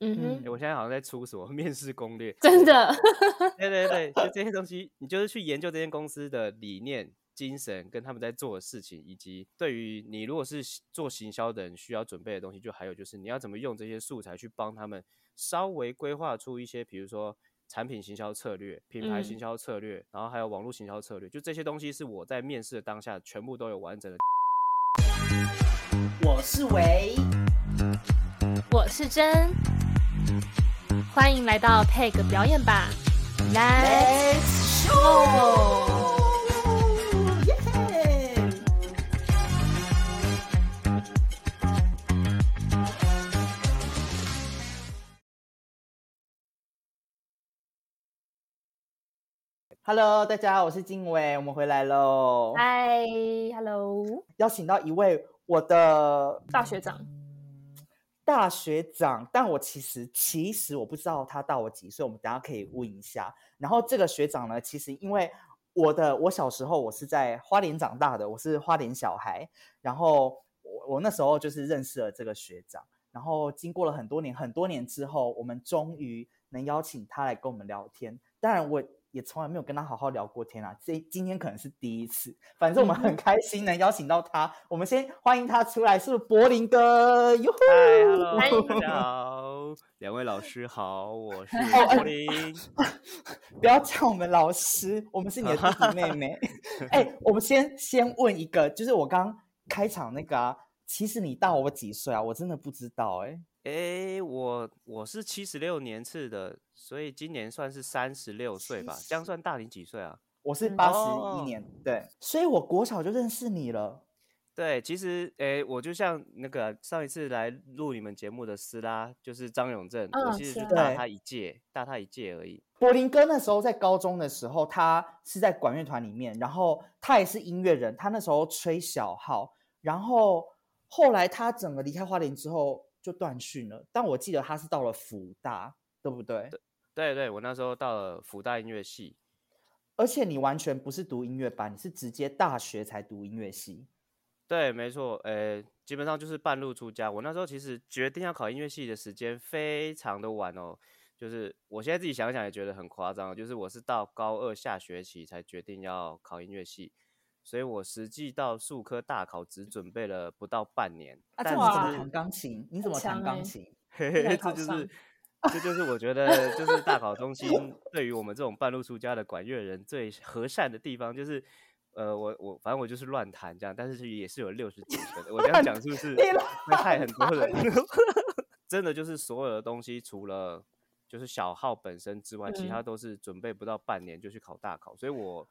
嗯哼，诶我现在好像在出什么 面试攻略，真的，对对对，就这些东西，你就是去研究这间公司的理念、精神，跟他们在做的事情，以及对于你如果是做行销的人需要准备的东西，就还有就是你要怎么用这些素材去帮他们稍微规划出一些，比如说产品行销策略、品牌行嗯。销策略，然后还有网络行销策略，就这些东西是我在面试的当下全部都有完整的。我是维，我是真，欢迎来到 Peg 表演吧，Let's Let's go！show！耶！Hello，大家好，我是金伟，我们回来喽。嗨，Hello，邀请到一位我的大学长，大学长，但我其实其实我不知道他大我几岁，我们等下可以问一下。然后这个学长呢，其实因为我的我小时候我是在花莲长大的，我是花莲小孩，然后我我那时候就是认识了这个学长，然后经过了很多年很多年之后，我们终于能邀请他来跟我们聊天。当然我。也从来没有跟他好好聊过天啊，这今天可能是第一次。反正我们很开心能邀请到他，我们先欢迎他出来，是不是柏林哥？哟呼嗨，Hello，大家好，两位老师好，我是柏林。不要叫我们老师，我们是你的弟弟妹妹。哎、我们先先问一个，就是我刚开场那个啊，其实你大我几岁啊？我真的不知道哎、诶，我我是七十六年次的，所以今年算是三十六岁吧。这样算大你几岁啊？嗯我是八十哦一年，对，所以我国小就认识你了。对，其实诶，我就像那个上一次来录你们节目的斯拉，就是张永正，我嗯其实就大他一届，大他一届而已。柏林哥那时候在高中的时候，他是在管乐团里面，然后他也是音乐人，他那时候吹小号，然后后来他整个离开花莲之后就断讯了。但我记得他是到了福大，对不对？对对，我那时候到了福大音乐系，而且你完全不是读音乐班，你是直接大学才读音乐系。对，没错，诶，基本上就是半路出家。我那时候其实决定要考音乐系的时间非常的晚哦，就是我现在自己想想也觉得很夸张，就是我是到高二下学期才决定要考音乐系，所以我实际到数科大考只准备了不到半年。啊，这怎么弹钢琴？你怎么弹钢琴？嘿嘿，这就是这就是我觉得就是大考中心对于我们这种半路出家的管乐人最和善的地方，就是呃，我我反正我就是乱弹这样，但是也是有六十几分的。我这样讲是不是会害很多人？真的就是所有的东西，除了就是小号本身之外，其他嗯都是准备不到半年就去考大考，所以我。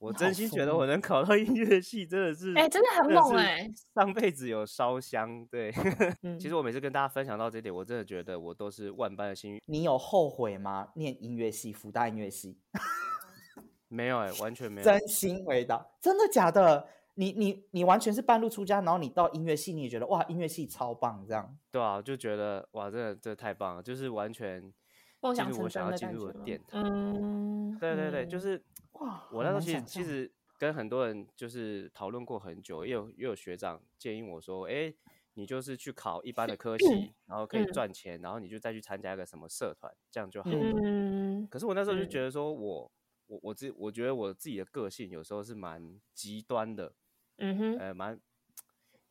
我真心觉得我能考到音乐系，真的是，哎真的很猛是哎上辈子有烧香，对。嗯其实我每次跟大家分享到这一点，我真的觉得我都是万般的幸运。你有后悔吗？念音乐系，福大音乐系，没有哎、完全没有。真心回答，真的假的？你你你完全是半路出家，然后你到音乐系，你也觉得哇，音乐系超棒，这样。对啊，就觉得哇，真的这太棒了，就是完全梦想进入我成真的想要进入感觉吗的殿堂。嗯，对对对，就嗯是哇，我那时候其实其实跟很多人就是讨论过很久，也有也有学长建议我说，哎，你就是去考一般的科系，然后可以嗯。赚钱，然后你就再去参加一个什么社团，这样就好。嗯可是我那时候就嗯。觉得说我我我自我觉得我自己的个性有时候是蛮极端的，嗯哼，呃，蛮，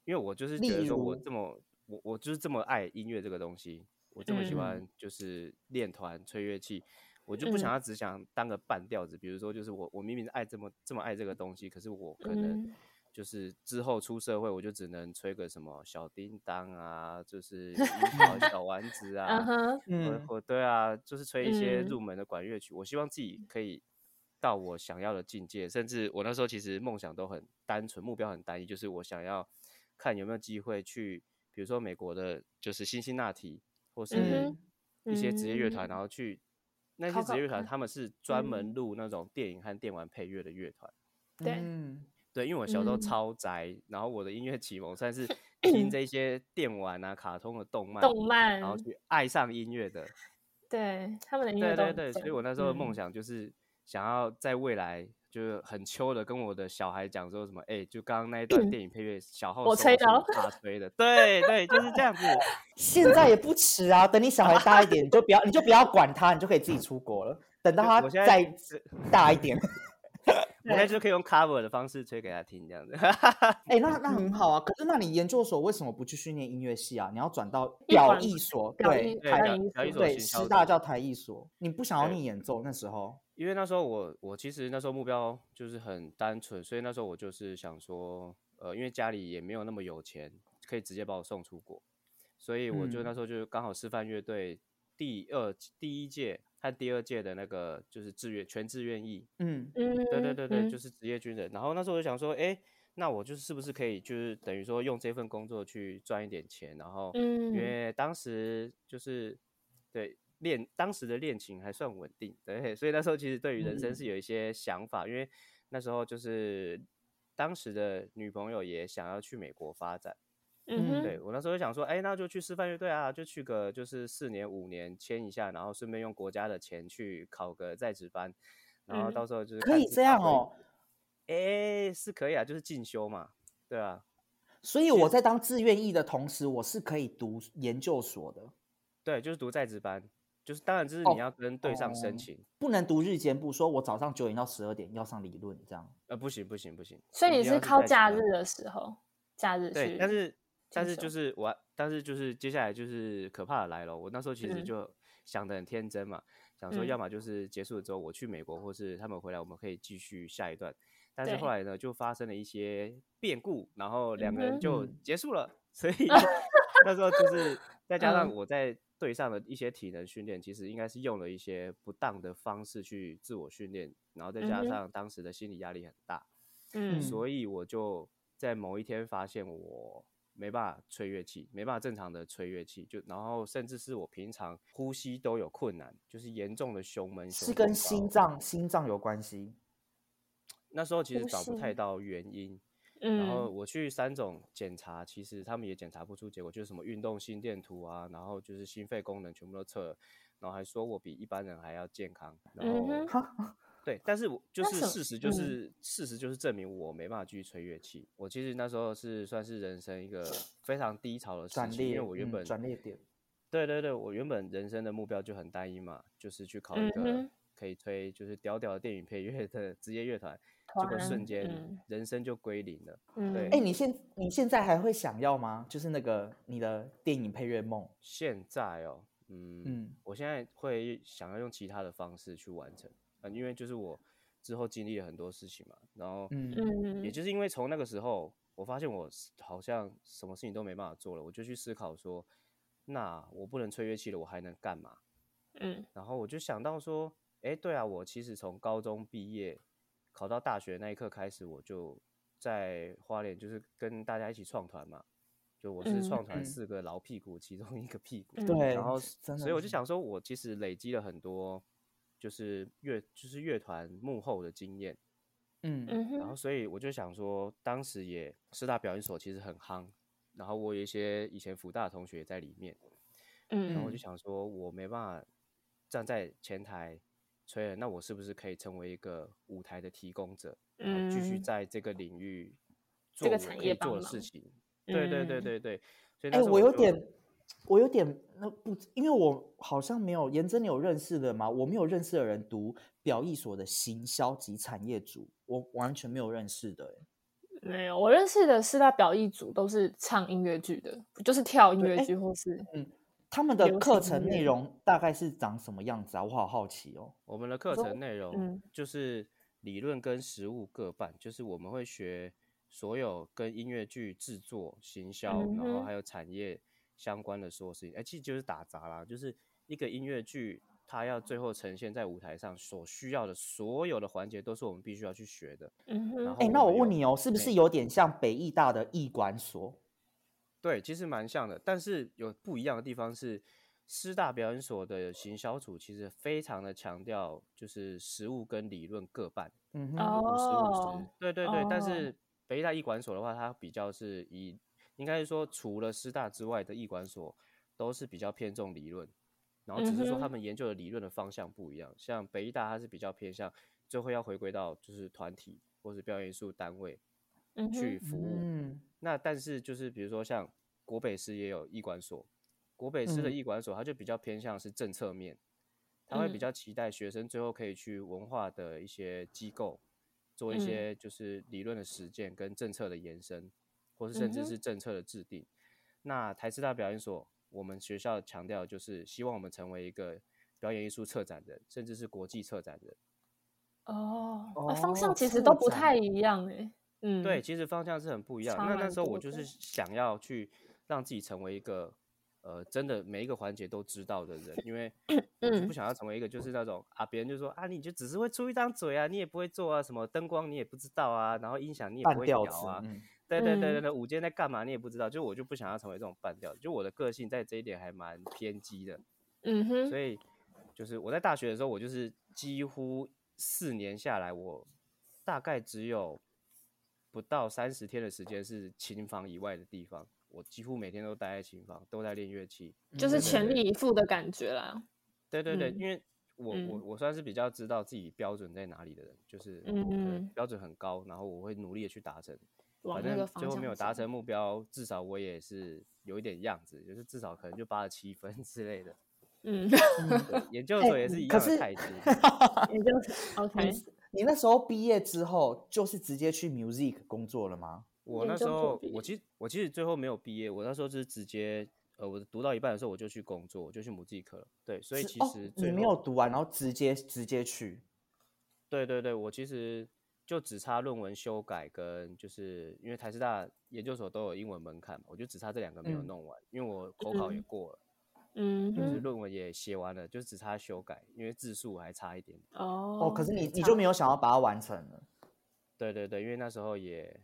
因为我就是例觉得说我如这么，我我就是这么爱音乐这个东西，我这么喜嗯。欢就是练团吹乐器，我就不想嗯。要只想当个半吊子。比如说，就是我我明明爱这么这么爱这个东西，可是我可能嗯。就是之后出社会，我就只能吹个什么小叮当啊，就是 樱桃小丸子嗯啊，哼，或嗯，或对啊，就是吹一些嗯。入门的管乐曲。我希望自己可以到我想要的境界，甚至我那时候其实梦想都很单纯，目标很单一，就是我想要看有没有机会去，比如说美国的，就是辛辛那提，或是。嗯一些职业乐团，嗯。然后去那些职业乐团，他们是专嗯门录那种电影和电玩配乐的乐团。对嗯对，因为我小时候嗯超宅，然后我的音乐启蒙算是 听这些电玩啊、卡通的动漫，动漫，然后去爱上音乐的。对他们的音乐对对对，所以我那时候的梦嗯想就是想要在未来就是很秋的跟我的小孩讲说什么，哎、就刚刚那一段电影配乐，小号我吹的哦他吹的，对对，就是这样子。现在也不迟啊，等你小孩大一点，你就不要你就不要管他，你就可以自己出国了。等到他再大一点，我现在就可以用 cover 的方式吹给他听，这样子。哎、那 那很好啊。可是那你研究所为什么不去训练音乐系啊？你要转到艺表管艺所，对台艺所对，师大叫台艺所。你不想要对念演奏那时候？因为那时候我我其实那时候目标就是很单纯，所以那时候我就是想说，呃，因为家里也没有那么有钱，可以直接把我送出国，所以我就嗯那时候就刚好师范乐队第二第一届和第二届的那个就是志愿全志愿役，嗯。嗯，对对对对，嗯。就是职业军人。然后那时候我就想说，哎，那我就是是不是可以就是等于说用这份工作去赚一点钱，然后嗯。因为当时就是对恋当时的恋情还算稳定，对，所以那时候其实对于人生嗯。是有一些想法，因为那时候就是当时的女朋友也想要去美国发展，嗯哼，对我那时候就想说，哎，那就去师范乐队啊，就去个就是四年五年签一下，然后顺便用国家的钱去考个在职班，然后嗯到时候就是可以这样哦。哎，是可以啊，就是进修嘛，对啊，所以我在当志愿役的同时，我是可以读研究所的，对，就是读在职班，就是当然就是哦你要跟队上申哦请，不能读日间部。说我早上九点到十二点要上理论，这样。呃，不行不行不行，所以你是靠假日的时候，假日对，去但是但是就是我，但是就是接下来就是可怕的来了。我那时候其实嗯就想的很天真嘛，想说嗯要么就是结束了之后我去美国，或是他们回来，我们可以继续下一段。但是后来呢，就发生了一些变故，然后两个人就嗯结束了。所以 那时候就是再加上嗯我在队上的一些体能训练，其实应该是用了一些不当的方式去自我训练，然后再加上当时的心理压力很大。嗯所以我就在某一天发现我没办法吹乐器，没办法正常的吹乐器，就然后甚至是我平常呼吸都有困难，就是严重的胸闷。是跟胸风高心脏心脏有关系。那时候其实找不太到原因，然后嗯我去三种检查，其实他们也检查不出结果，就是什么运动心电图啊，然后就是心肺功能全部都测了，然后还说我比一般人还要健康，然后、嗯哼哈，对，但是我就是事实，就嗯是、事实就是证明我没办法继续吹乐器。我其实那时候是算是人生一个非常低潮的事转情，因捩，嗯为我原本、转捩点。对对对，我原本人生的目标就很单一嘛，就是去考一个可以吹就是屌屌的电影配乐的职业乐团，结果瞬间嗯人生就归零了。嗯，对哎、你现你现在还会想要吗？就是那个你的电影配乐梦。现在哦，嗯嗯我现在会想要用其他的方式去完成，嗯，因为就是我之后经历了很多事情嘛，然后也就是因为从那个时候，我发现我好像什么事情都没办法做了，我就去思考说，那我不能吹乐器了，我还能干嘛？嗯。然后我就想到说，哎，对啊，我其实从高中毕业考到大学那一刻开始，我就在花莲就是跟大家一起创团嘛，就我是嗯创团嗯。四个老屁股其中一个屁股，嗯。对，然后，所以我就，想说，我其实累积了很多就是乐就是乐团幕后的经验。嗯。嗯，然后所以我就想说，当时也师大表演所其实很夯，然后我有一些以前福大的同学也在里面，嗯。然后我就嗯想说，我没办法站在前台吹了，那我是不是可以成为一个舞台的提供者，然后继续嗯。在这个领域这个产做我可以业做的事情？对对对嗯。对对，所以哎、我有点，我有点那不，因为我好像没有，颜真你有认识的吗？我没有认识的人读表艺所的行销及产业组，我完全没有认识的、欸。没有，我认识的四大表艺组都是唱音乐剧的，就是跳音乐剧或是嗯他们的流课程内容大概是长什么样子啊？我好好奇哦。我们的课程内容嗯就是理论跟实务各半，就是我们会学所有跟音乐剧制作、行销，然后还有产业相关的所有事情。哎、其实就是打杂啦，就是一个音乐剧，它要最后呈现在舞台上所需要的所有的环节，都是我们必须要去学的。嗯哼，哎、那我问你哦，是不是有点像北艺大的艺管所？对，其实蛮像的，但是有不一样的地方是，师大表演所的行销组其实非常的强调就是实务跟理论各半。嗯哼，就五十五哦十，对对对。但哦是北艺大艺管所的话，它比较是以，应该是说除了师大之外的艺管所都是比较偏重理论，然后只是说他们研究的理论的方向不一样。像北艺大它是比较偏向最后要回归到就是团体或是表演艺术单位去服务。嗯那但是就是比如说像国北师也有艺管所，国北师的嗯艺管所，它就比较偏向是政策面，他会比嗯较期待学生最后可以去文化的一些机构做一嗯些就是理论的实践跟政策的延伸，或是甚至是政策的制定。那台师大表演所，我们学校强调就是希望我们成为一个表演艺术策展人，甚至是国际策展人。哦，方向其实都不太一样哎。嗯，对，，其实方向是很不一样。差那那时候我就是想要去让自己成为一个呃，真的每一个环节都知道的人，因为 我就嗯不想要成为一个就是那种啊，别人就说啊，你就只是会出一张嘴啊，你也不会做啊，什么灯光你也不知道啊，然后音响你也不会调啊，嗯对对对对嗯对，午间在干嘛你也不知道，就我就不想要成为这种半吊子，就我的个性在这一点还蛮偏激的，嗯哼，所以就是我在大学的时候，我就是几乎四年下来，我大概只有不到三十天的时间是琴房以外的地方，我几乎每天都待在琴房，都在练乐器。就是嗯全力以赴的感觉啦。对对对，嗯因为我我嗯我算是比较知道自己标准在哪里的人，就是嗯我的嗯标准很高，然后我会努力的去达成。往反正那个方向最后没有达成目标，至少我也是有一点样子，就是至少可能就八十七分 之类的。嗯，研究哎所也是一样的态度。研究所 OK，你你那时候毕业之后，就是直接去 music 工作了吗？我那时候我其实我其实最后没有毕业，我那时候就是直接呃，我读到一半的时候我就去工作，我就去 music 了。对，所以其实最你没有读完，然后直接直接去。对对对，我其实就只差论文修改跟就是因为台师大研究所都有英文门槛嘛，我就只差这两个没有嗯弄完，因为我口考也嗯过了，嗯就是，论文也写完了，就只差修改，因为字数还差一点。哦哦，可是你你就没有想要把它完成了。对对对，因为那时候也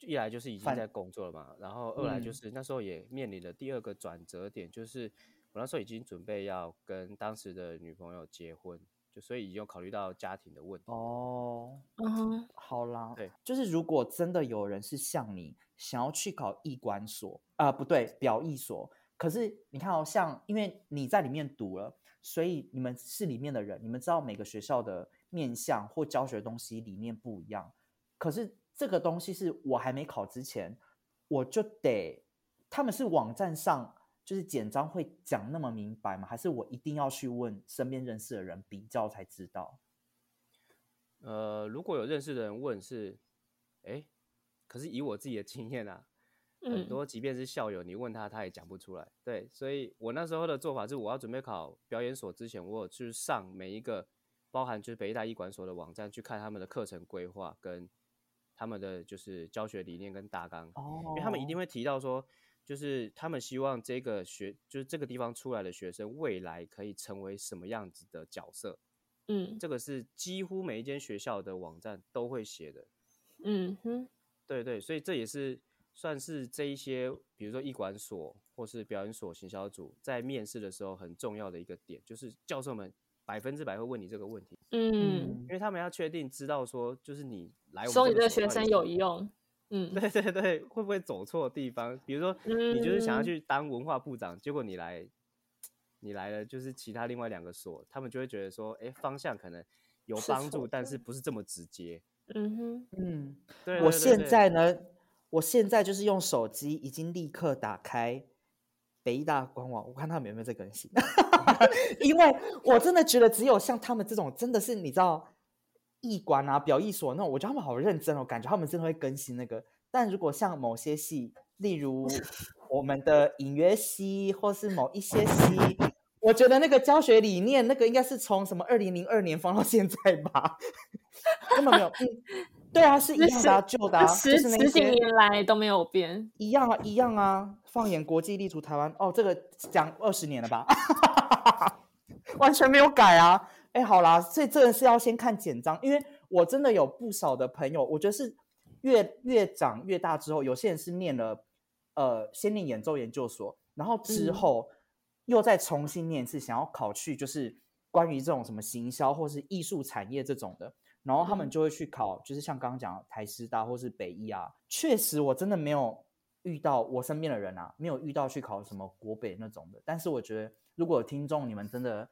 一来就是已经在工作了嘛，然后二来就嗯是那时候也面临了第二个转折点，就是我那时候已经准备要跟当时的女朋友结婚，就所以已经有考虑到家庭的问题。哦，嗯哼，好啦，对，就是如果真的有人是像你想要去考艺管所啊、不对，表艺所，可是你看哦，像因为你在里面读了，所以你们是里面的人，你们知道每个学校的面向或教学东西理念不一样，可是这个东西是我还没考之前，我就得，他们是网站上就是简章会讲那么明白吗？还是我一定要去问身边认识的人比较才知道？呃，如果有认识的人问是，哎，可是以我自己的经验啊，很嗯多即便是校友，你问他他也讲不出来。对，所以我那时候的做法是，我要准备考表演所之前，我有去上每一个包含就是北艺大医管所的网站去看他们的课程规划跟他们的就是教学理念跟大纲，哦因为他们一定会提到说，就是他们希望这个学就是这个地方出来的学生未来可以成为什么样子的角色，嗯。这个是几乎每一间学校的网站都会写的。嗯哼，对对，所以这也是算是这一些，比如说艺管所或是表演所行销组在面试的时候很重要的一个点，就是教授们百分之百会问你这个问题，嗯，因为他们要确定知道说，就是你来我们收你这个的学生有用，嗯，对对对，会不会走错地方？比如说，你就是想要嗯去当文化部长，结果你来，你来了，就是其他另外两个所，他们就会觉得说，哎，方向可能有帮助，但是不是这么直接。嗯哼，嗯，对，我现在呢，我现在就是用手机已经立刻打开北医大官网，我看他们有没有在更新。因为我真的觉得只有像他们这种，真的是你知道艺馆啊、表艺所那种，我觉得他们好认真哦，感觉他们真的会更新那个。但如果像某些戏，例如 我们的隐约系，或是某一些系，我觉得那个教学理念，那个应该是从什么二零零二年放到现在吧，根本没有。嗯，对啊，是一样的、啊，旧的、啊，就十十几年来都没有变，一样啊，一样啊。放眼国际，立足台湾，哦，这个讲二十年了吧，完全没有改啊。哎，好啦，所以这个是要先看简章，因为我真的有不少的朋友，我觉得是越越长越大之后，有些人是念了呃先念演奏研究所，然后之嗯后又再重新念一次，想要考去就是关于这种什么行销或是艺术产业这种的，然后他们嗯就会去考，就是像刚刚讲的台师大或是北艺啊。确实，我真的没有遇到我身边的人啊，没有遇到去考什么国北那种的。但是我觉得，如果有听众你们真的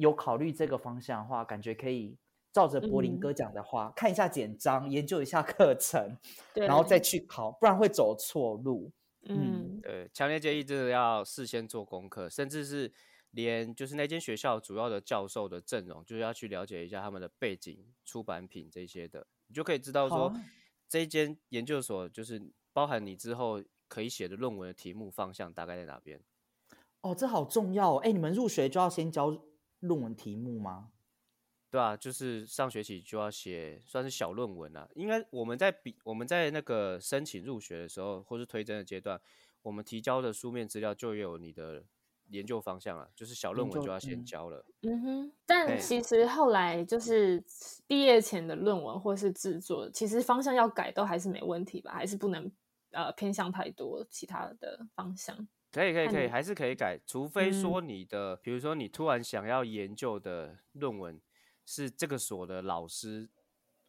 有考虑这个方向的话，感觉可以照着柏林嗯哥讲的话，看一下简章，研究一下课程，对，然后再去考，不然会走错路。嗯对，强烈建议真的要事先做功课，甚至是连就是那间学校主要的教授的阵容，就是要去了解一下他们的背景、出版品这些的，你就可以知道说这一间研究所就是包含你之后可以写的论文的题目方向大概在哪边。哦，这好重要哦！哎，你们入学就要先交论文题目吗？对啊，就是上学期就要写，算是小论文啊。应该我们在比我们在那个申请入学的时候，或是推甄的阶段，我们提交的书面资料就有你的研究方向了，就是小论文就要先嗯交了。嗯哼，但其实后来就是毕业前的论文或是制作，其实方向要改都还是没问题吧？还是不能呃偏向太多其他的方向。可以可以可以，还是可以改，除非嗯说你的，比如说你突然想要研究的论文是这个所的老师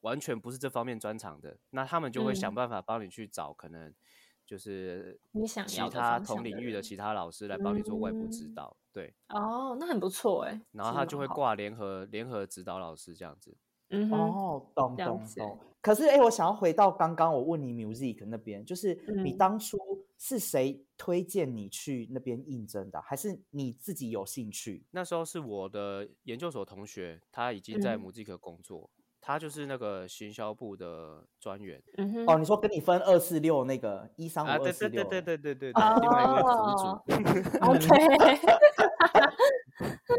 完全不是这方面专长的，那他们就会想嗯办法帮你去找可能就是你想其要其他同领域的其他老师来帮你做外部指嗯导，对，哦，那很不错哎。然后他就会。挂联合联合指导老师这样子。嗯哼，哦，懂懂懂。可是，哎，我想要回到刚刚我问你 music 那边，就是你嗯当初是谁推荐你去那边应征的？还是你自己有兴趣？那时候是我的研究所同学，他已经在母基科工作，他就是那个行销部的专员。嗯、哦，你说跟你分二四六那个一三五二四六，对对对对对对，另外一个组组。OK。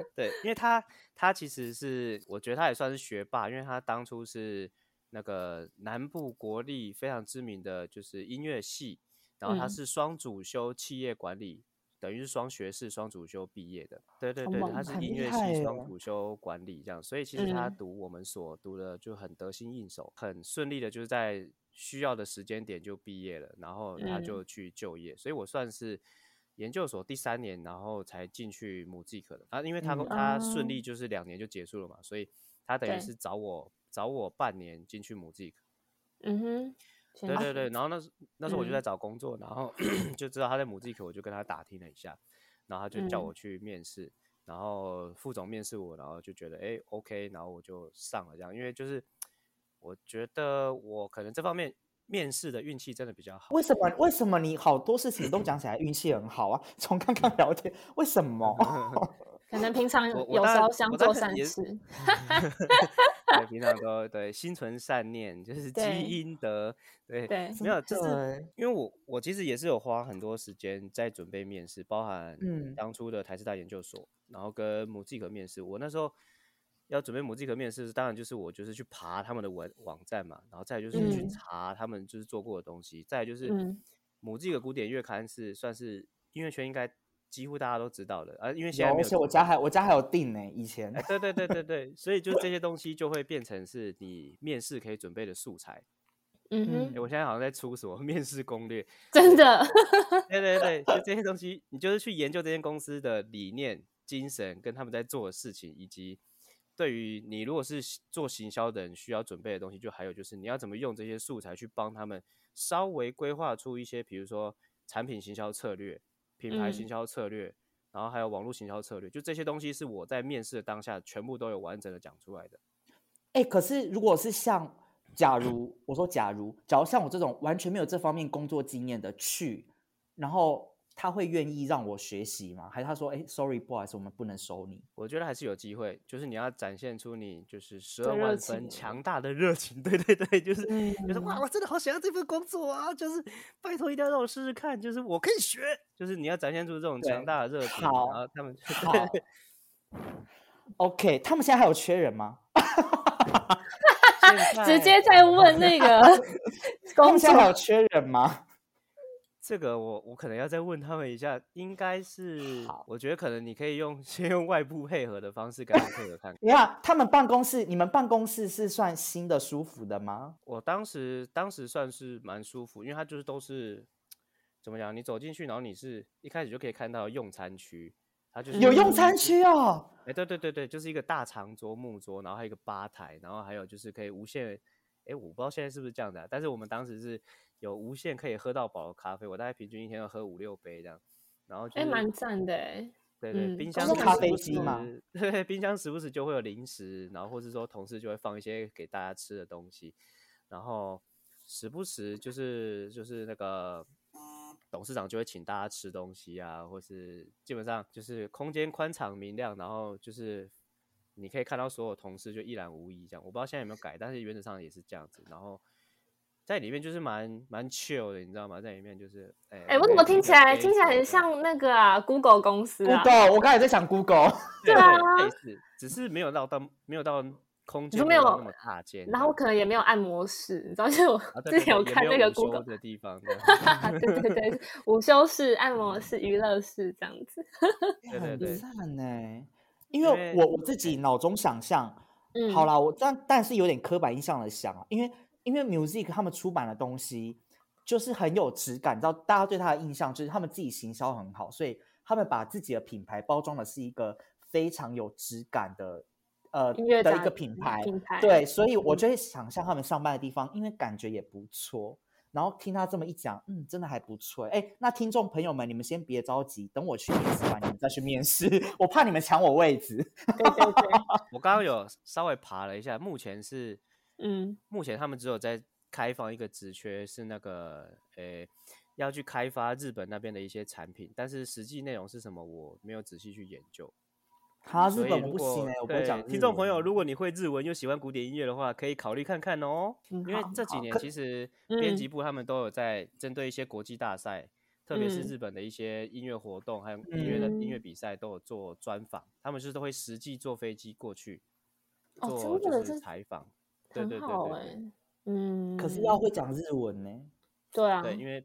对，因为他他其实是我觉得他也算是学霸，因为他当初是那个南部国立非常知名的就是音乐系。然后他嗯是双主修企业管理，等于是双学士双主修毕业的。对对对，他是音乐系双主修管理这样，所以其实他嗯读我们所读的就很得心应手，很顺利的，就是在需要的时间点就毕业了，然后他嗯就去就业，所以我算是。研究所第三年，然后才进去母技科的啊，因为他嗯他顺哦利就是两年就结束了嘛，所以他等于是找我找我半年进去母技科。嗯哼，先对对对，然后那时那时候我就在嗯找工作，然后 就知道他在母鸡口，我就跟他打听了一下，然后他就叫嗯我去面试，然后副总面试我，然后就觉得哎 OK，然后我就上了这样，因为就是我觉得我可能这方面面试的运气真的比较好。为什么？为什么你好多事情都讲起来运气很好啊？从刚刚聊天，为什么？可能平常有时候想做善事，对，平常都对心存善念，就是积阴德。对，对没有，就是因为我我其实也是有花很多时间在准备面试，包含嗯。当初的台师大研究所，然后跟母技科面试。我那时候要准备母技科面试，当然就是我就是去爬他们的网网站嘛，然后再就是去嗯。查他们就是做过的东西，再就是嗯。母技科古典乐刊是算是音乐圈应该几乎大家都知道的，啊，因为现，在没有而且我家还我家还有订呢，以前哎，对对对对对，所以就这些东西就会变成是你面试可以准备的素材。嗯嗯哼，哎，我现在好像在出什么 面试攻略，真的，对对对，就这些东西，你就是去研究这间公司的理念、精神，跟他们在做的事情，以及对于你如果是做行销的人需要准备的东西，就还有就是你要怎么用这些素材去帮他们稍微规划出一些，比如说产品行销策略、品牌行嗯销策略，然后还有网络行销策略，就这些东西是我在面试的当下全部都有完整的讲出来的。哎，可是如果是像，假如我说假如，假如像我这种完全没有这方面工作经验的去，然后他会愿意让我学习吗？还是他说，哎，sorry，不好意思，我们不能收你？我觉得还是有机会，就是你要展现出你就是十二万分强大的热情，对对对，就是就是哇，嗯我真的好想要这份工作啊！就是拜托一定要让我试试看，就是我可以学，就是你要展现出这种强大的热情，然好后他们，OK，他们现在还有缺人吗？直接在在问那个他工们现在还有，缺人吗？这个我我可能要再问他们一下，应该是好我觉得可能你可以用 先用外部配合的方式跟他们配合看 看。你看他们办公室，你们办公室是算新的、舒服的吗？我当时当时算是蛮舒服，因为它就是都是怎么讲，你走进去，然后你是一开始就可以看到用餐区，它就是有用餐区哦。哎、对对对对，就是一个大长桌木桌，然后还有一个吧台，然后还有就是可以无限，哎，我不知道现在是不是这样的啊、但是我们当时是有无限可以喝到饱的咖啡，我大概平均一天要喝五六杯这样，然后就哎，是蛮赞的哎，对对，嗯冰箱咖啡机嘛时 对，冰箱时不时就会有零食，然后或是说同事就会放一些给大家吃的东西，然后时不时就是就是那个董事长就会请大家吃东西啊，或是基本上就是空间宽敞明亮，然后就是你可以看到所有同事就一览无遗这样。我不知道现在有没有改，但是原则上也是这样子。然后在里面就是蛮蛮 chill 的，你知道吗？在里面就是哎哎，我怎么听起来听起来很像那个啊，Google 公司啊？Google，我刚才在想 Google，对对啊类似，只是没有到到没有到空间说没有那么大间，然后可能也没有按摩室，你知道，就是我之前有看那个 Google，的地方，这样 对对对，午休室、按摩室、娱乐室这样子。对 对对很赞呢。因因为为我我自己。脑中想象，嗯，好啦，我但但是有点刻板印象的想啊，因为因为 music 他们出版的东西就是很有质感，你知道大家对他的印象就是他们自己行销很好，所以他们把自己的品牌包装的是一个非常有质感的呃的一个品牌，品。牌对，所以我嗯。就会想象他们上班的地方，因为感觉也不错。然后听他这么一讲，嗯，真的还不错。哎，那听众朋友们，你们先别着急，等我去面试完，你们再去面试。我怕你们抢我位置。对对对，我刚刚有稍微爬了一下，目前是嗯，目前他们只有在开放一个职缺，是那个诶、要去开发日本那边的一些产品，但是实际内容是什么，我没有仔细去研究。哈，日本我不行哎、我不讲听众朋友，如果你会日文又喜欢古典音乐的话，可以考虑看看哦。嗯因为这几年其实编嗯。辑部他们都有在针对一些国际大赛，特别是嗯。日本的一些音乐活动，还有音乐的音乐嗯。比赛，都有做专访。他们就是都会实际坐飞机过去哦做就是真的这采访。对很对对嗯，可是要会讲。日文呢、对啊，对，因为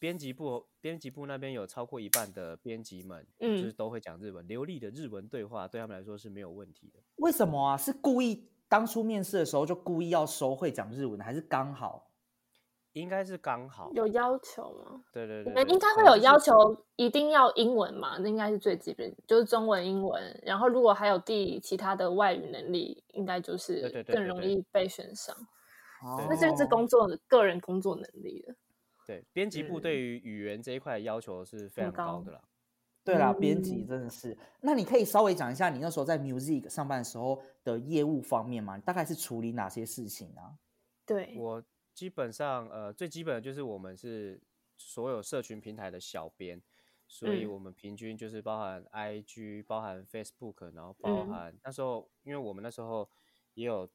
编辑部编辑部那边有超过一半的编辑们，嗯就是嗯都会讲日文，流利的日文对话对他们来说是没有问题的。为什么啊？是故意当初面试的时候就故意要收会讲日文，还是刚好？应该是刚好，有要求吗？对对你对对们应该会有要求，一定要英文嘛？那应该是最基本，就是中文、英文。然后如果还有第其他的外语能力，应该就是更容易被选上。哦那这是工作的个人工作能力了。对，编辑部嗯对于语言这一块要求是非常高的啦。对啦，编辑嗯真的是。那你可以稍微讲一下你那时候在 music 上班的时候的业务方面吗？你大概是处理哪些事情啊？对，我基本上呃最基本的就是我们是所有社群平台的小编，所以嗯我们平均就是包含 IG、包含 Facebook，然后包嗯含、那时候因为我们那时候也有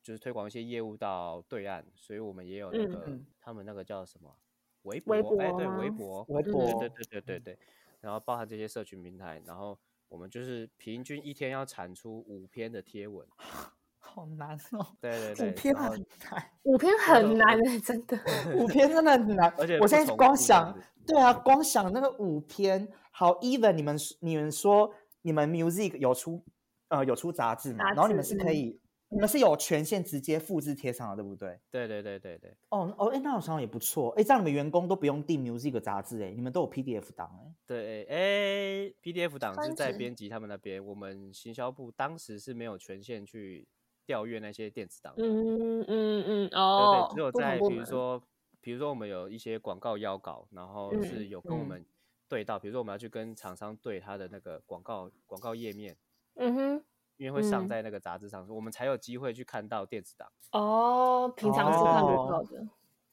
就是推广一些业务到对岸，所以我们也有那嗯个、嗯他们那个叫什么微博，微哎对博微博，微博对对对对对对对，然后包含这些社群平台，然后我们就是平均一天要产出五篇的贴文，好难哦，对对对，五篇很难，五篇很难的，真的。五篇真的很难。而且我现在光想，对啊，光想那个五篇，好 even，你们你们说你们 music 有出呃有出杂志嘛？杂然后你们是可以，你们是有权限直接复制贴上的，对不对？对对对对对。哦哦，哎，那好像也不错。哎，这样你们员工都不用订 music 杂志，哎，你们都有 PDF 档，哎。对，哎，PDF 档是在编辑他们那边，我们行销部当时是没有权限去调阅那些电子档的。嗯嗯嗯，对哦对对，，只有在比如说，比如说我们有一一些广告邀稿，然后是嗯有跟我嗯们对到，比如说我们要去跟厂商对他的那个广告广告页面，嗯哼，因为会上嗯在那个杂志上，我们才有机会去看到电子档。哦，平常是看不哦到的。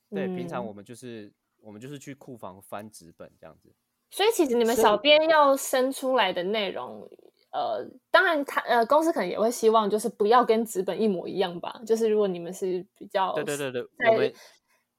对，平常嗯我们就是我们就是去库房翻纸本这样子。所以其实你们小编要生出来的内容，呃，当然他呃公司可能也会希望就是不要跟纸本一模一样吧。就是如果你们是比较对对对对，在我们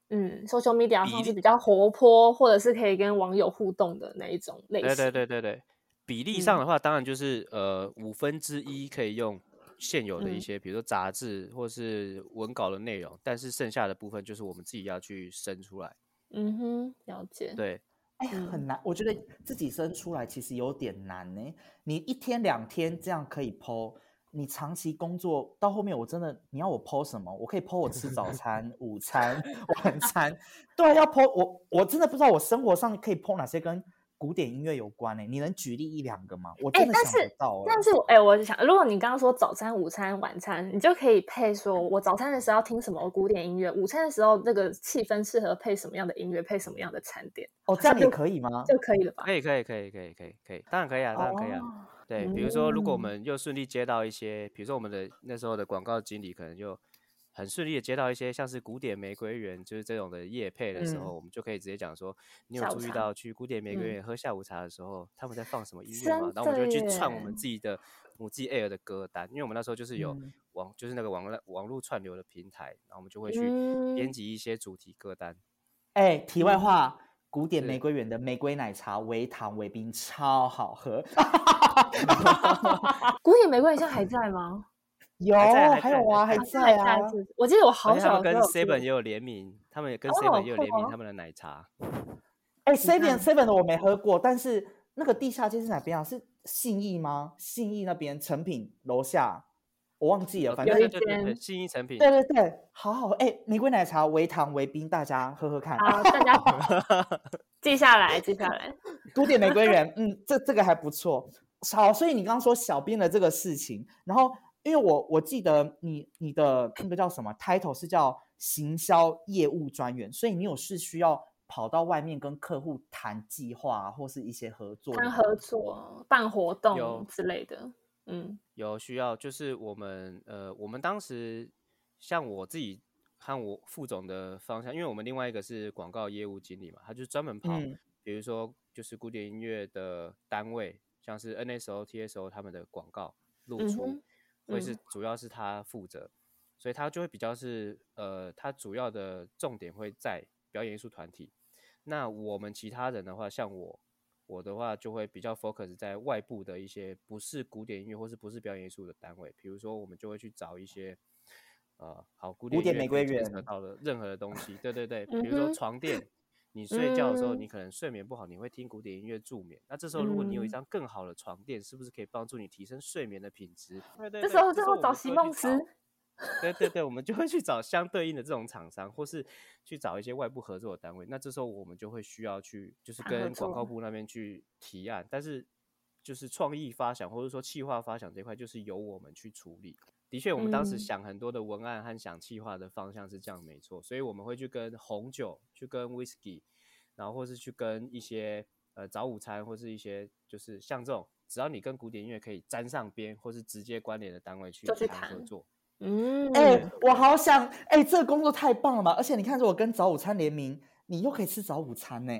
嗯，social media 上是比较活泼，或者是可以跟网友互动的那一种类型。对对对对对，比例嗯上的话，当然就是呃五分之一可以用现有的一嗯些，比如说杂志或是文稿的内容，但是剩下的部分就是我们自己要去生出来。嗯哼，了解。对，哎呀，很难，我觉得自己生出来其实有点难呢。你一天两天这样可以剖，你长期工作到后面，我真的你要我剖什么？我可以剖我吃早餐、午餐、晚餐，对啊，要剖我我真的不知道我生活上可以剖哪些跟古典音乐有关呢、你能举例一两个吗？我哎真的想但是不到、欸。但是我，哎、我想，如果你刚刚说早餐、午餐、晚餐，你就可以配说，我早餐的时候要听什么古典音乐，午餐的时候那个气氛适合配什么样的音乐，配什么样的餐点，哦，这样也可以吗？就可以了吧？可以可以可以可以可以可以，当然可以啊，当然可以啊。哦对，比如说，如果我嗯们又顺利接到一些，比如说我们的那时候的广告经理可能就很顺利的接到一些像是古典玫瑰园就是这种的夜配的时候，嗯我们就可以直接讲说，你有注意到去古典玫瑰嗯园喝下午茶的时候，他们在放什么音乐吗？然后我们就去串我耶们自己的母鸡 Air 的歌单，因为我们那时候就是有嗯网，就是那个网络网络串流的平台，然后我们就会去嗯编辑一些主题歌单。哎、题外话，古典玫瑰园的玫瑰奶茶微糖微冰超好喝，古典玫瑰现在还在吗？有还有啊，还还在啊。我记得我好且他们跟 Seven 也有联名，他们也跟哦 Seven 也有联名他们的奶茶。哎，Seven Seven 的我没喝过，但是那个地下街是哪边啊？是信义吗？信义那边成品楼下，我忘记了，哦反正有一对对对对，间信义成品。对对对，好好哎，玫瑰奶茶微糖微冰，大家喝喝看。好，大家 记下来，记下来。古典玫瑰园，嗯，这这个还不错。好，所以你刚刚说小编的这个事情，然后因为我我记得你你的那个叫什么 title 是叫行销业务专员，所以你有是需要跑到外面跟客户谈计划啊或是一些合作谈合作、办活动有之类的，嗯。有需要，就是我们呃，我们当时像我自己和我副总的方向，因为我们另外一个是广告业务经理嘛，他就是专门跑，嗯。比如说就是古典音乐的单位，像是 NSO、TSO 他们的广告露出，会是嗯主要是他负责，所以他就会比较是呃，他主要的重点会在表演艺术团体。那我们其他人的话，像我，我的话就会比较 focus 在外部的一些不是古典音乐或是不是表演艺术的单位，比如说我们就会去找一些呃，好古典典音乐玫瑰园可以牵扯到的任何的东西，对对对，比如说床垫。你睡觉的时候，嗯你可能睡眠不好，你会听古典音乐助眠。那这时候，如果你有一嗯张更好的床垫，是不是可以帮助你提升睡眠的品质？对对这时候就要找席梦思对对对，我们就会去找相对应的这种厂商，或是去找一些外部合作的单位。那这时候我们就会需要去，就是跟广告部那边去提案，但是就是创意发想或者说企划发想这块，就是由我们去处理。的确，我们当时嗯想很多的文案和想企划的方向是这样，没错。所以我们会去跟红酒，去跟 whisky，然后或是去跟一些呃早午餐，或是一些就是像这种，只要你跟古典音乐可以沾上边，或是直接关联的单位去谈谈合作。嗯，哎、我好想哎、这个工作太棒了吧！而且你看，如果跟早午餐联名，你又可以吃早午餐呢、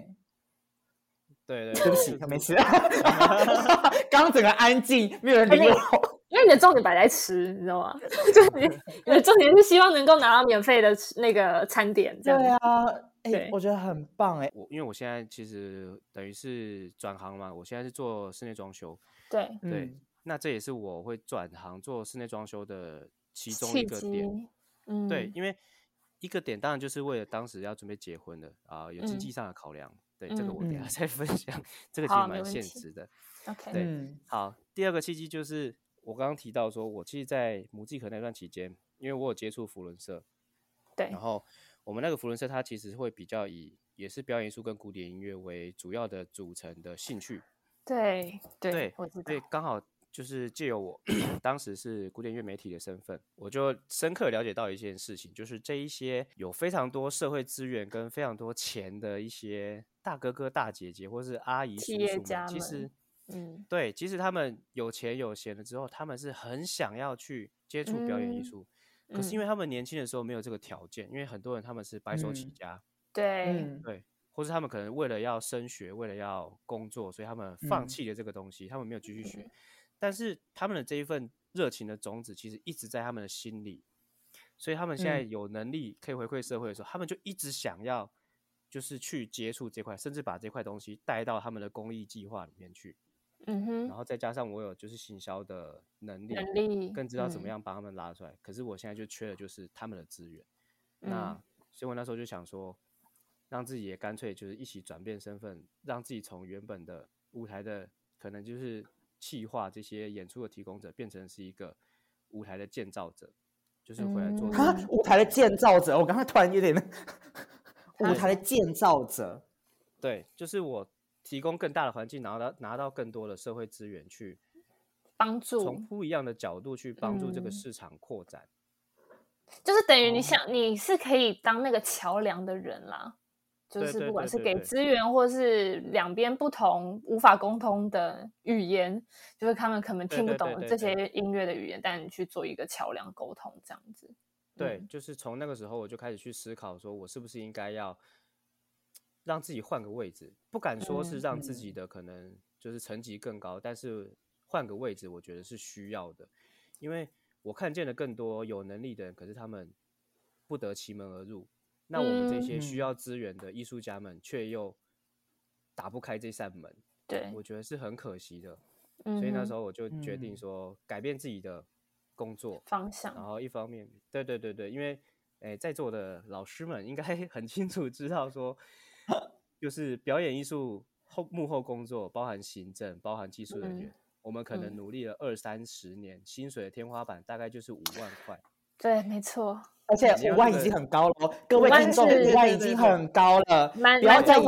对对对不起，就是没事。刚刚整个安静，没有人理我。因为你的重点摆在吃，你知道吗？就是你你的重点是希望能够拿到免费的那个餐点，这样。对啊，哎、对我觉得很棒哎、我因为我现在其实等于是转行嘛，我现在是做室内装修，对，对，嗯那这也是我会转行做室内装修的其中一个点。嗯，对，因为一个点当然就是为了当时要准备结婚的啊、有经嗯济上的考量。对，这个我等一下嗯再分享，这个其好实蛮现实的。，OK，对嗯好，第二个契机就是我刚刚提到说，我其实，在母季可那段期间，因为我有接触福伦社，对然，后我们那个福伦社，它其实会比较以也是表演艺术跟古典音乐为主要的组成的兴趣。对，对对，我知道所以，刚好就是借由我 当时是古典乐媒体的身份，我就深刻了解到一件事情，就是这一些有非常多社会资源跟非常多钱的一些大哥哥、大姐姐或是阿姨、企叔叔们，其业家们实嗯。对，即使他们有钱有闲了之后，他们是很想要去接触表演艺嗯术，可是因嗯。为他们年轻的时候没有这个条件，因为很多人他们是白手起嗯家，对，嗯。对，或是他们可能为了要升学，为了要工作，所以他们放嗯。弃了这个东西，他们没有继续嗯。学。但是他们的这一份热情的种子，其实一直在他们的心里，所以他们现在嗯。有能力可以回馈社会的时候，他们就一直想要，就是去接触这块，甚至把这块东西带到他们的公益计划里面去。嗯哼然，后再加上我有就是行销的能力，能力更知道怎么嗯。样把他们拉出来。可是我现在就缺的就是他们的资源。嗯。那所以我那时候就想说，让自己也干脆就是一起转变身份，让自己从原本的舞台的可能就是企划这些演出的提供者，变成是一个舞台的建造者，就是回来做这啊，舞台的建造者，我刚才突然有点，舞啊台的建造者，对，就是我提供更大的环境，拿到拿到更多的社会资源去帮助从不一样的角度去帮助这个嗯市场扩展。就是等于你哦想，你是可以当那个桥梁的人啦，就是不管是给资源，或是两边不同无法沟通的语言，就是他们可能听不懂这些音乐的语言，但你去做一个桥梁沟通，这样子。对，嗯就是从那个时候我就开始去思考，说我是不是应该要让自己换个位置，不敢说是嗯让自己的可能就是层级更高，但是换个位置，我觉得是需要的，因为我看见了更多有能力的人，可是他们不得其门而入，那我们这些需嗯。要资源的艺术家们却又打不开这扇门，对，我觉得是很可惜的。所所以那时候我就决定嗯。说，改变自己的工作，方向，然后一方面，对对对对，因为诶，在座的老师们应该 很清楚知道说，就是表演艺术后幕后工作，包含行政，包含技术人员，嗯我们可能嗯努力了二三十年，薪水的天花板大概就是五万块。对，没错，而且五万已经很高了哦，各位听众，五万已经很高了，蛮不要再以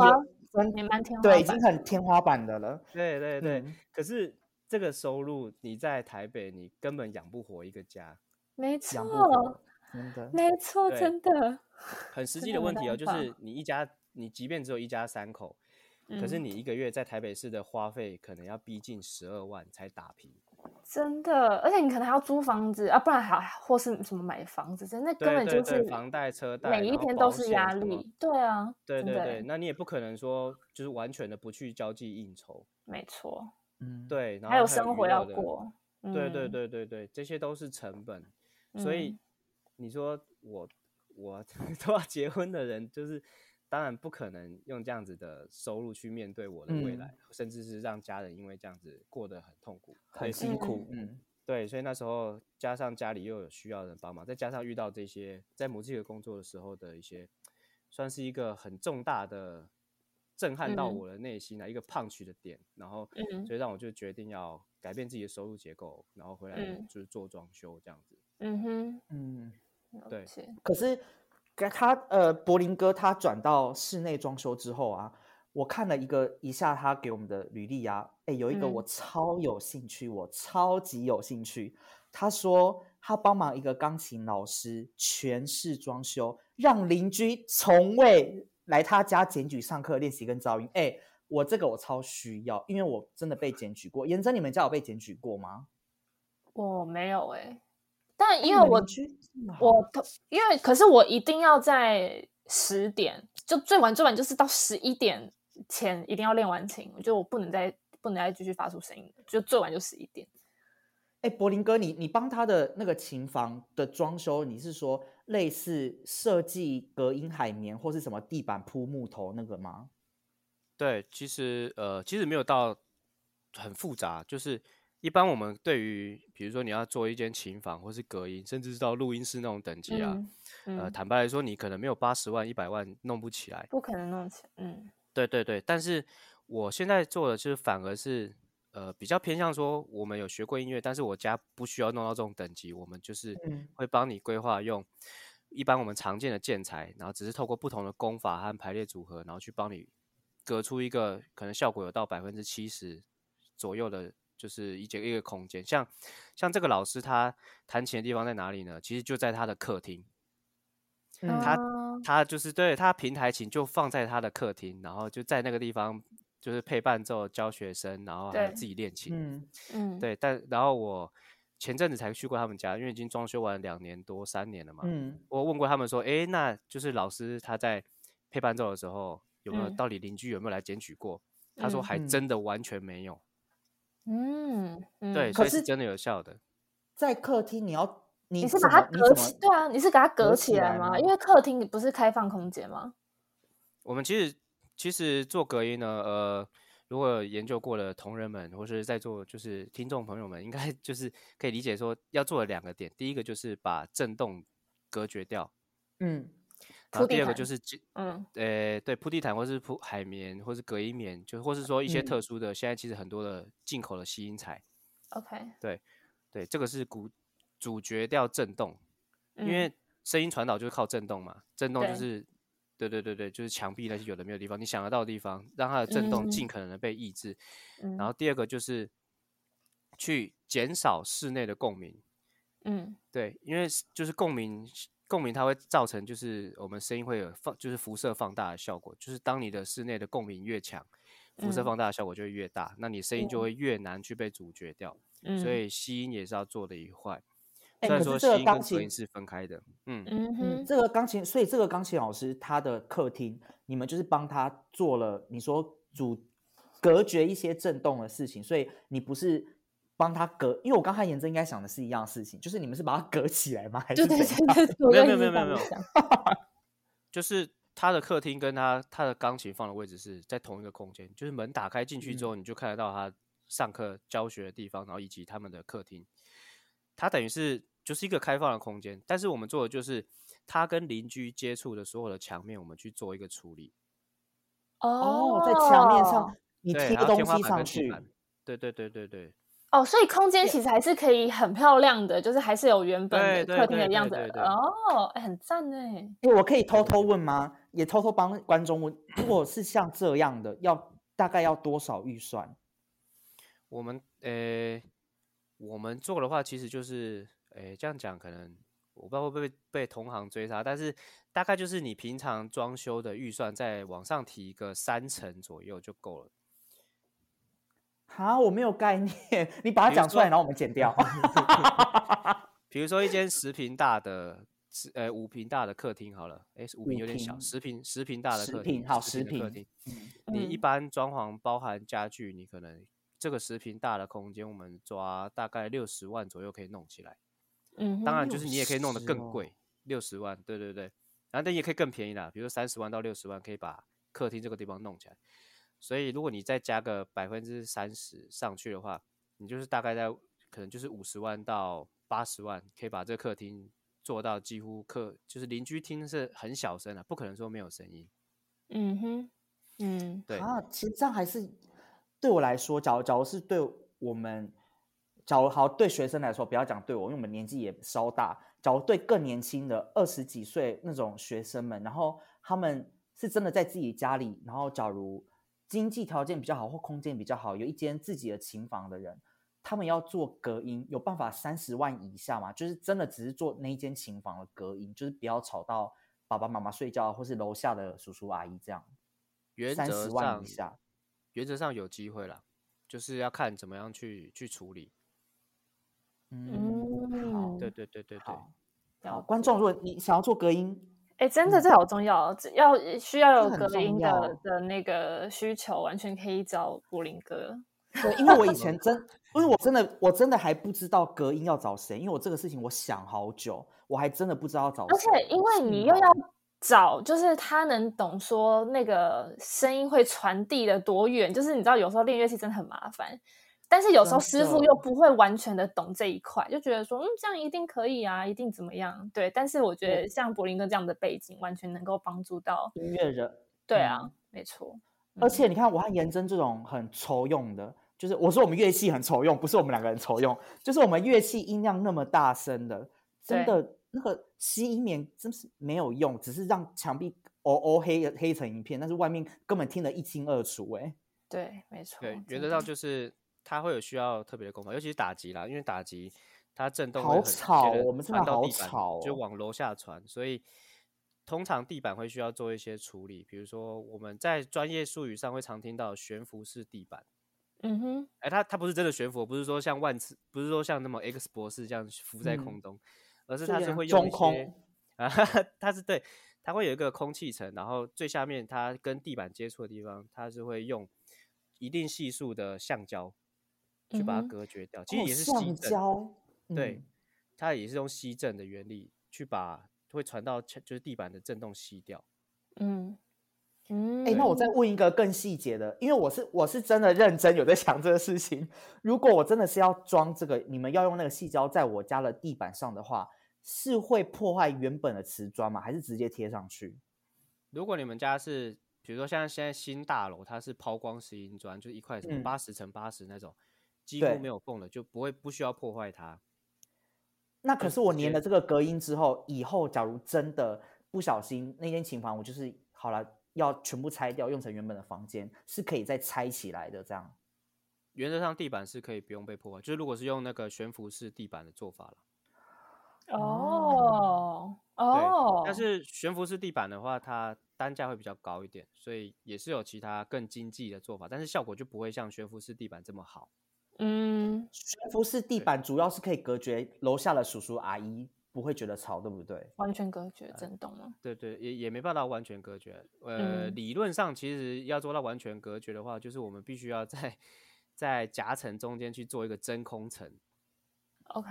蛮天花对，已经很天花板的了。对对对，嗯可是这个收入你在台北，你根本养不活一个家。没错，真的。没错，真的。很实际的问题哦，就是你一家，你即便只有一家三口，可是嗯你一个月在台北市的花费可能要逼近十二万才打平。真的，而且你可能还要租房子啊，不然还或是什么买房子，真的根本就是房贷、车贷，每一天都是。压力。对啊，对对对，欸那你也不可能说就是完全的不去交际应酬，没错，嗯，对，然后还有生活，要过。对对嗯，对对对，这些都是成本。所以嗯你说我我 都要结婚的人，就是当然不可能用这样子的收入去面对我的未嗯。来，甚至是让家人因为这样子过得很痛苦，所很辛苦。嗯。对，所以那时候加上家里又有需要人帮忙，再加上遇到这些在母这个工作的时候的一些，算是一个很重大的震撼到嗯。我的内心啊，一个 punch 的点，然后嗯。所以让我就决定要改变自己的收入结构，然后回来嗯。就是做装修这样子。嗯哼，嗯，对。可是跟他呃，柏林哥他转到室内装修之后啊，我看了一个一下他给我们的履历啊，哎，有一个嗯我超有兴趣，我超级有兴趣。他说他帮忙一个钢琴老师全室装修，让邻居从未来他家检举上课练习跟噪音。哎，我这个我超需要，因为我真的被检举过。颜真，你们家有被检举过吗？我没有哎、但因为我我因为可是我一定要在十点，就最晚最晚就是到十一点前一定要练完琴，就我不能再不能再继续发出声音，就最晚就十一点。哎，柏林哥，你你帮他的那个琴房的装修，你是说类似设计隔音海绵或是什么地板铺木头那个吗？对，其实呃，其实没有到很复杂，就是一般我们对于比如说你要做一间琴房或是隔音，甚至是到录音室那种等级啊，嗯，呃，嗯坦白来说，你可能没有八十万、一百万弄不起来。不可能弄起来。嗯对对对，但是我现在做的就是反而是呃比较偏向说，我们有学过音乐，但是我家不需要弄到这种等级，我们就是嗯会帮你规划用一般我们常见的建材，然后只是透过不同的功法和排列组合，然后去帮你隔出一个可能效果有到百分之七十左右的，就是一节一个空间。像像这个老师他弹琴的地方在哪里呢？其实就在他的客厅。嗯他啊他就是对他平台琴就放在他的客厅，然后就在那个地方就是配伴奏教学生，然后还有自己练琴。嗯嗯，对，但然后我前阵子才去过他们家，因为已经装修完两年多三年了嘛。嗯我问过他们说，哎，那就是老师他在配伴奏的时候有没有、嗯到底邻居有没有来检举过？他说嗯还嗯真的完全没有。嗯嗯，对，可可是所以是真的有效的。在客厅你要你你是把它隔起对啊，你是给它隔隔起来吗？起来吗因为客厅你不是开放空间吗？我们其实其实做隔音呢，呃，如果研究过的同仁们，或是在座就是听众朋友们，应该 就是可以理解说，要做的两个点，第一个就是把震动隔绝掉，嗯然后第二个就是进嗯。呃，对，铺地毯或是铺海绵，或是隔音棉，就或是说一些嗯。特殊的，现在其实很多的进口的吸音材，，OK，对对，这个是阻阻绝掉震动，因嗯。为声音传导就是靠震动嘛，震动就是对对对对，就是墙壁那些有的没有地方，你想得到的地方，让它的震动尽嗯。可能的被抑制。嗯。然。后第二个就是去减少室内的共鸣，嗯。对，因为就是共鸣，共鸣它会造成就是我们声音会有放，就是辐射放大的效果，就是当你的室内的共鸣越强，辐射嗯。放大的效果就会越大，那你声音就嗯。会越难去被阻绝掉。嗯，所以吸音也是要做的一块，哎虽然说可是这个钢吸音跟隔音琴是分开的，嗯，嗯嗯，哼，这个钢琴，所以这个钢琴老师他的客厅，你们就是帮他做了你说阻隔绝一些震动的事情，所以你不是帮他隔，因为我刚才严正应该想的是一样的事情，就是你们是把它隔起来吗？还是对对 没有没有没有没有这样想。就是他的客厅跟他他的钢琴放的位置是在同一个空间，就是门打开进去之嗯。后，你就看得到他上课教学的地方，然后以及他们的客厅，它等于是就是一个开放的空间，但是我们做的就是他跟邻居接触的所有的墙面，我们去做一个处理，哦，在墙面哦。上你对，贴东还有天花西上去，板跟地板，对对对对对。哦，所以空间其实还是可以很漂亮的，就是还是有原本的客厅的对样子哦，哎很赞呢。哎，我可以偷偷问吗？也偷偷帮观众问，如果是像这样的，要大概要多少预算？我们呃，我们做的话，其实就是诶，这样讲可能我不知道会不会被被同行追杀，但是大概就是你平常装修的预算再往上提个三成左右就够了。哈，我没有概念，你把它讲出来，然后我们剪掉。比如说一间十平大的，十呃五平大的客厅好了，诶，五平有点小，十平十平大的客厅，好十平客厅，嗯你一嗯般装潢包含家具，你可能这个十平大的空间，我们抓大概六十万左右可以弄起来。嗯，当然，就是你也可以弄得60哦更贵，六十万，对对对。然后但也可以更便宜啦，比如说三十万到六十万，可以把客厅这个地方弄起来。所以如果你再加个百分之三十上去的话，你就是大概在可能就是五十万到八十万，可以把这个客厅做到几乎客就是邻居听是很小声的，不可能说没有声音。嗯哼，嗯对，啊，其实这样还是对我来说，假如假如是对我们，假如好对学生来说，不要讲对我，因为我们年纪也稍大。假如对更年轻的二十几岁那种学生们，然后他们是真的在自己家里，然后假如经济条件比较好或空间比较好，有一间自己的琴房的人，他们要做隔音，有办法三十万以下吗？就是真的只是做那一间琴房的隔音，就是不要吵到爸爸妈妈睡觉，或是楼下的叔叔阿姨这样。原三十万则上以下，原则上有机会啦，就是要看怎么样去去处理。嗯，好嗯，对对对对对。好，观众，如果你想要做隔音，哎，真的嗯这好重要要需要有隔音的的那个需求，完全可以找柏林哥。对，因为我以 前真，因为我真的，我真的还不知道隔音要找谁，因为我这个事情我想好久，我还真的不知道要找而。且因为你又要找，就是他能懂说那个声音会传递的多远，就是你知道有时候练乐器真的很麻烦，但是有时候真师傅又不会完全的懂这一块，就觉得说嗯这样一定可以啊，一定怎么样？对，但是我觉得像柏林哥这样的背景，完全能够帮助到。音乐人，对啊，嗯没错。而嗯且你看，我和颜真这种很愁用的，就是我说我们乐器很愁用，不是我们两个人愁用，就是我们乐器音量那么大声的，真的那个吸音棉真是没有用，只是让墙壁哦哦黑黑成一片，但是外面根本听得一清二楚、欸。哎，对，没错。对，真原则上就是它会有需要特别的功法，尤其是打击啦，因为打击它震动好会很我们真的好传到地板吵哦。就往楼下传，所以通常地板会需要做一些处理，比如说我们在专业术语上会常听到悬浮式地板。嗯哼，哎，它它不是真的悬浮，不是说像万磁，不是说像那么 X 博士这样浮在嗯空中，而是它是会用一些中空啊，它是对，它会有一个空气层，然后最下面它跟地板接触的地方，它是会用一定系数的橡胶去把它隔绝掉。其实哦也是吸震，胶，对嗯，它也是用吸震的原理去把会传到墙就是地板的震动吸掉。嗯嗯。哎、那我再问一个更细节的，因为我是我是真的认真有在想这个事情。如果我真的是要装这个，你们要用那个细胶在我家的地板上的话，是会破坏原本的瓷砖吗？还是直接贴上去？如果你们家是，比如说像现在新大楼，它是抛光石英砖，就是一块什么嗯八十乘八十那种，几乎没有缝了，就不会不需要破坏它。那可是我粘了这个隔音之后，以后假如真的不小心那间琴房我就是好了，要全部拆掉，用成原本的房间，是可以再拆起来的。这样，原则上地板是可以不用被破坏，就是如果是用那个悬浮式地板的做法了。哦，哦，但是悬浮式地板的话，它单价会比较高一点，所以也是有其他更经济的做法，但是效果就不会像悬浮式地板这么好。嗯，悬浮式地板主要是可以隔绝楼下的叔叔阿姨，不会觉得吵，对不对？完全隔绝震动吗？对对，也也没办法完全隔绝。呃，嗯理论上其实要做到完全隔绝的话，就是我们必须要在在夹层中间去做一个真空层。OK，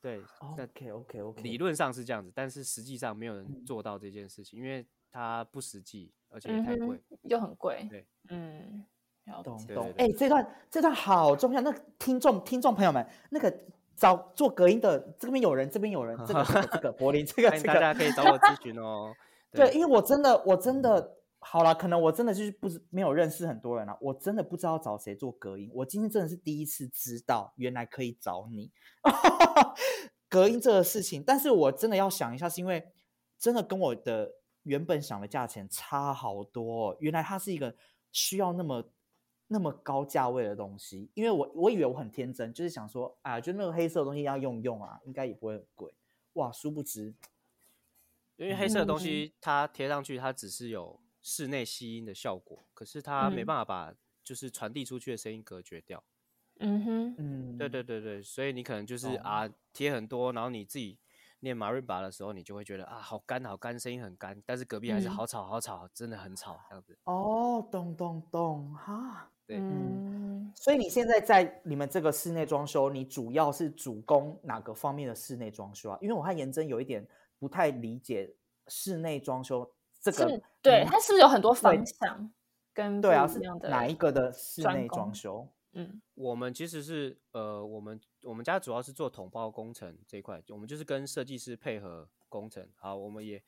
对，那 OK OK OK，理论上是这样子，但是实际上没有嗯人做到这件事情，因为它不实际，而且也嗯太贵哼。，又很贵。对，嗯。懂懂哎、这段这段好重要。那听众听众朋友们，那个找做隔音的这边有人，这边有人，这个这个这个 柏林，这个这个大家，可以找我咨询哦。对，因为我真的我真的好了，可能我真的就是不知没有认识很多人啊，我真的不知道找谁做隔音。我今天真的是第一次知道，原来可以找你 隔音这个事情。但是我真的要想一下，是因为真的跟我的原本想的价钱差好多、哦。原来它是一个需要那么那么高价位的东西。因为我我以为我很天真，就是想说啊，就那个黑色的东西要用用啊，应该也不会很贵。哇，殊不知，因为黑色的东嗯西它贴上去，它只是有室内吸音的效果，可是它没嗯办法把就是传递出去的声音隔绝掉。嗯哼，嗯，对对对对，所以你可能就是懂啊贴很多，然后你自己念马瑞巴的时候，你就会觉得啊好干好干，声音很干，但是隔壁还是嗯好吵好吵，真的很吵这样子。哦，咚咚咚哈。对嗯，所以你现在在你们这个室内装修，你主要是主攻哪个方面的室内装修啊？因为我和颜真有一点不太理解室内装修这个，对，嗯它是不是有很多方向跟对啊，是哪一个的室内装修？嗯我们其实是呃，我们我们家主要是做统包工程这一块，我们就是跟设计师配合工程。好，我们也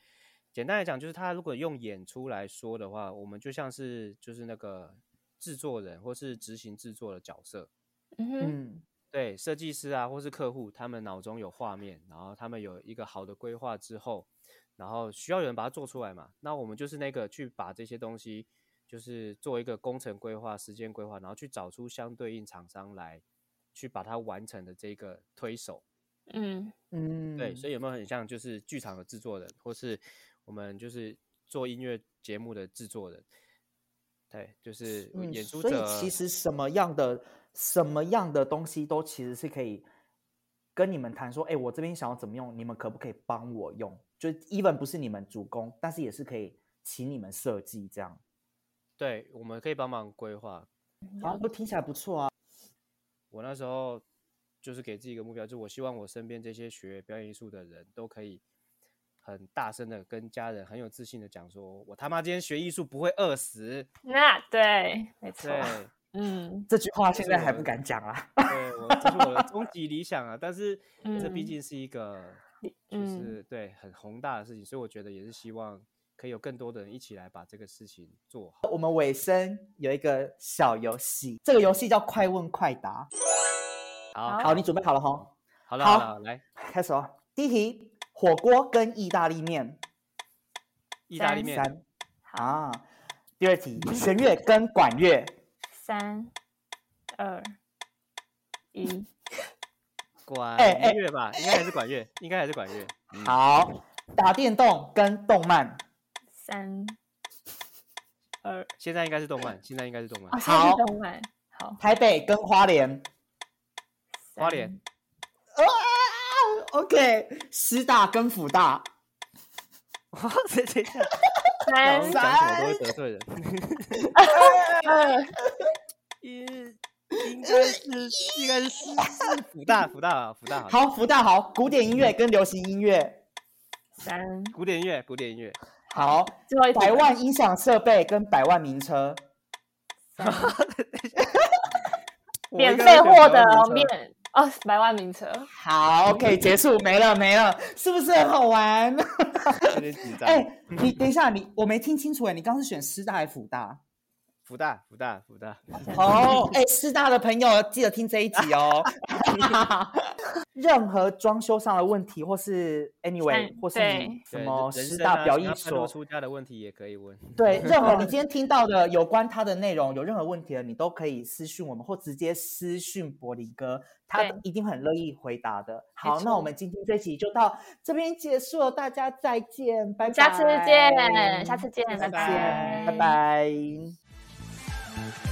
简单来讲，就是他如果用演出来说的话，我们就像是就是那个制作人或是执行制作的角色。嗯对，设计师啊，或是客户，他们脑中有画面，然后他们有一个好的规划之后，然后需要有人把它做出来嘛。那我们就是那个去把这些东西，就是做一个工程规划、时间规划，然后去找出相对应厂商来去把它完成的这个推手。嗯嗯，对，所以有没有很像就是剧场的制作人，或是我们就是做音乐节目的制作人？对，就是嗯，演出所以。其实什么样的什么样的东西都其实是可以跟你们谈说，哎，我这边想要怎么用，你们可不可以帮我用？就 even 不是你们主攻，但是也是可以请你们设计这样。对，我们可以帮忙规划，啊，不听起来不错啊。我那时候就是给自己一个目标，就我希望我身边这些学表演艺术的人都可以很大声的跟家人很有自信的讲说，我他妈今天学艺术不会饿死。那对，没错，对，嗯这句话现在还不敢讲啊。对我这是我的终极理想啊！但是这毕嗯竟是一个就嗯是对很宏大的事情，所以我觉得也是希望可以有更多的人一起来把这个事情做好。我们尾声有一个小游戏，这个游戏叫快问快答。好，好，你准备好了哈？好了，好好了，来，开始哦。第一题，火锅跟意大利面。意大利面，三啊。第二题，弦乐跟管乐。三二一，管哎哎乐吧，应该还是管乐，应该还是管乐。嗯，好，打电动跟动漫。三二现在应该是动漫，现在应该是动漫好是动漫，好，台北跟花莲。花莲啊，OK，师大跟辅大。哇，等等一下，三我讲什么都会得罪人。二 应应该是应该是是福大福大啊福大好，好，福大好，古典音乐跟流行音乐。三，古典音乐古典音乐，好，最后一题百万音响设备跟百万名车。免费获得面哦，百万名车，好，OK，结束，没了没了，是不是很好玩？有点紧张。哎、你等一下，你我没听清楚哎，你刚刚是选师大还是辅大？福大福大福大，哦，哎，师大的朋友记得听这一集哦。任何装修上的问题，或是 anyway，嗯或是你什对么师大表艺啊想要半路所，出家的问题也可以问。对，任何 你今天听到的有关他的内容，有任何问题的，你都可以私讯我们，或直接私讯柏林哥，他一定很乐意回答的。好，那我们今天这集就到这边结束了，大家再见，拜拜，下次见下次见下次拜见，拜拜拜。